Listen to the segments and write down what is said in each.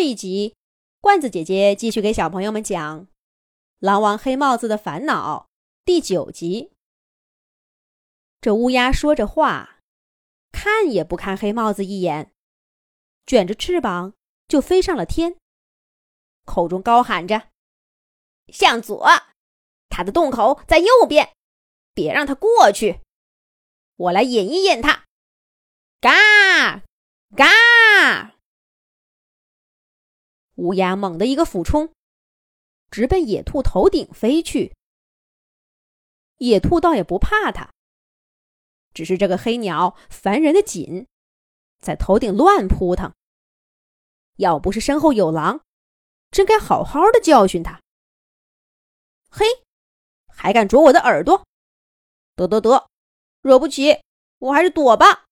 这一集，罐子姐姐继续给小朋友们讲《狼王黑帽子的烦恼》第九集。这乌鸦说着话，看也不看黑帽子一眼，卷着翅膀就飞上了天，口中高喊着：“向左，他的洞口在右边，别让他过去，我来引一引他。”嘎，嘎！乌鸦猛地一个俯冲，直奔野兔头顶飞去。野兔倒也不怕它，只是这个黑鸟烦人的紧，在头顶乱扑腾。要不是身后有狼，真该好好的教训它。嘿，还敢啄我的耳朵？得得得，惹不起，我还是躲吧。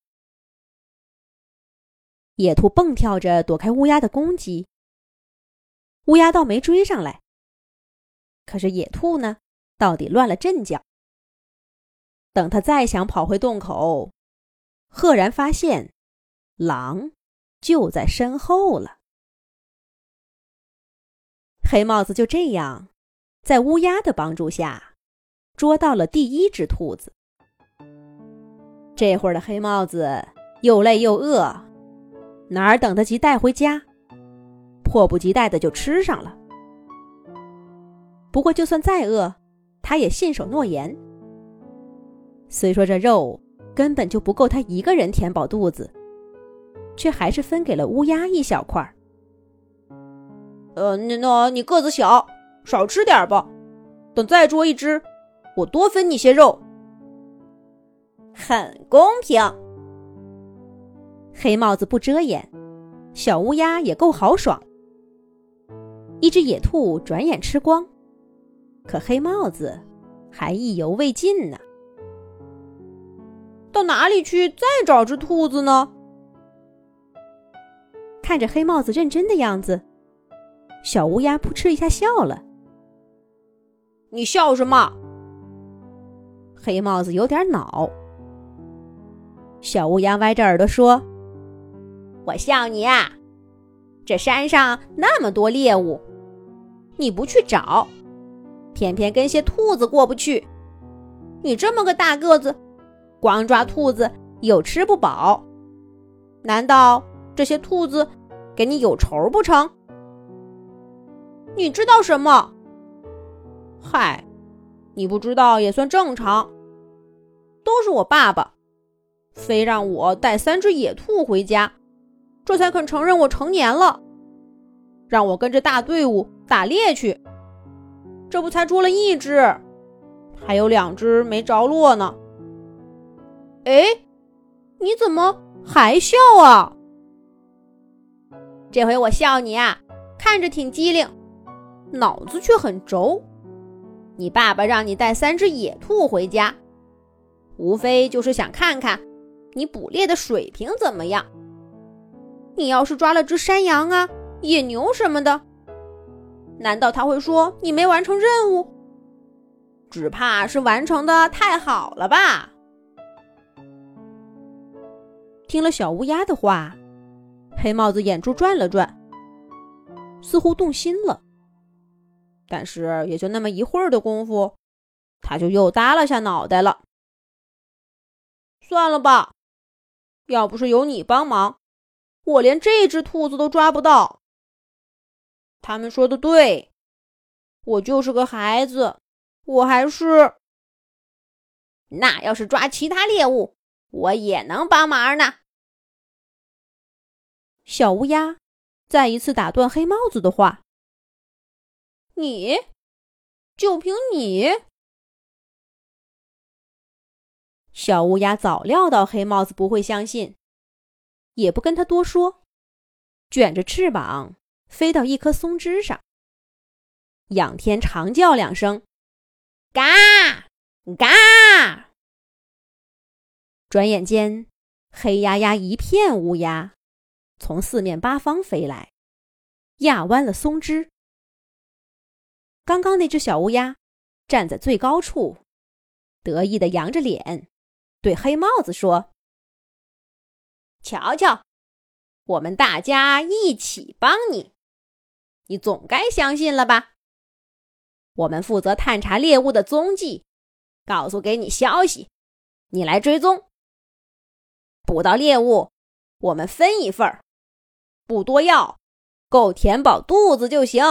野兔蹦跳着躲开乌鸦的攻击。乌鸦倒没追上来，可是野兔呢，到底乱了阵脚。等他再想跑回洞口，赫然发现狼就在身后了。黑帽子就这样，在乌鸦的帮助下，捉到了第一只兔子。这会儿的黑帽子又累又饿，哪儿等得及带回家？迫不及待的就吃上了。不过，就算再饿，他也信守诺言。虽说这肉根本就不够他一个人填饱肚子，却还是分给了乌鸦一小块儿。呃，那那你个子小，少吃点吧。等再捉一只，我多分你些肉。很公平。黑帽子不遮掩，小乌鸦也够豪爽。一只野兔转眼吃光，可黑帽子还意犹未尽呢。到哪里去再找只兔子呢？看着黑帽子认真的样子，小乌鸦扑哧一下笑了。你笑什么？黑帽子有点恼。小乌鸦歪着耳朵说：“我笑你啊，这山上那么多猎物。”你不去找，偏偏跟些兔子过不去。你这么个大个子，光抓兔子又吃不饱，难道这些兔子给你有仇不成？你知道什么？嗨，你不知道也算正常。都是我爸爸，非让我带三只野兔回家，这才肯承认我成年了。让我跟着大队伍打猎去，这不才捉了一只，还有两只没着落呢。哎，你怎么还笑啊？这回我笑你啊，看着挺机灵，脑子却很轴。你爸爸让你带三只野兔回家，无非就是想看看你捕猎的水平怎么样。你要是抓了只山羊啊？野牛什么的，难道他会说你没完成任务？只怕是完成的太好了吧？听了小乌鸦的话，黑帽子眼珠转了转，似乎动心了。但是也就那么一会儿的功夫，他就又耷拉下脑袋了。算了吧，要不是有你帮忙，我连这只兔子都抓不到。他们说的对，我就是个孩子，我还是……那要是抓其他猎物，我也能帮忙呢。小乌鸦再一次打断黑帽子的话：“你，就凭你？”小乌鸦早料到黑帽子不会相信，也不跟他多说，卷着翅膀。飞到一棵松枝上，仰天长叫两声，“嘎嘎！”转眼间，黑压压一片乌鸦从四面八方飞来，压弯了松枝。刚刚那只小乌鸦站在最高处，得意的扬着脸，对黑帽子说：“瞧瞧，我们大家一起帮你。”你总该相信了吧？我们负责探查猎物的踪迹，告诉给你消息，你来追踪。捕到猎物，我们分一份儿，不多要，够填饱肚子就行。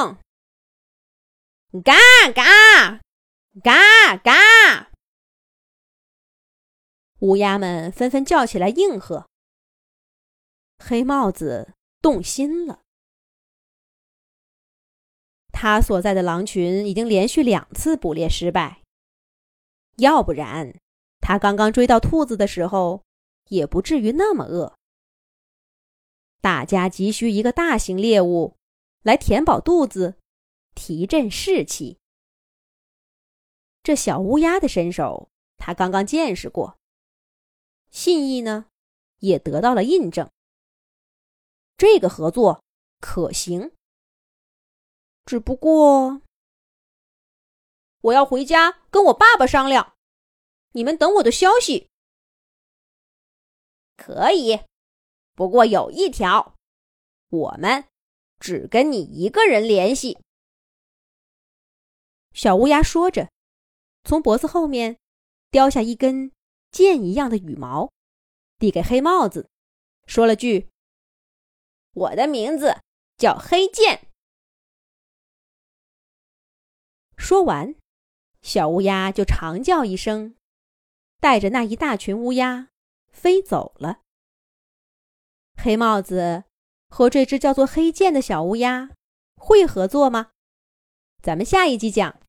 嘎嘎嘎嘎！乌鸦们纷纷叫起来应和。黑帽子动心了。他所在的狼群已经连续两次捕猎失败，要不然他刚刚追到兔子的时候，也不至于那么饿。大家急需一个大型猎物来填饱肚子，提振士气。这小乌鸦的身手，他刚刚见识过，信义呢，也得到了印证。这个合作可行。只不过，我要回家跟我爸爸商量。你们等我的消息。可以，不过有一条，我们只跟你一个人联系。小乌鸦说着，从脖子后面叼下一根剑一样的羽毛，递给黑帽子，说了句：“我的名字叫黑剑。”说完，小乌鸦就长叫一声，带着那一大群乌鸦飞走了。黑帽子和这只叫做黑剑的小乌鸦会合作吗？咱们下一集讲。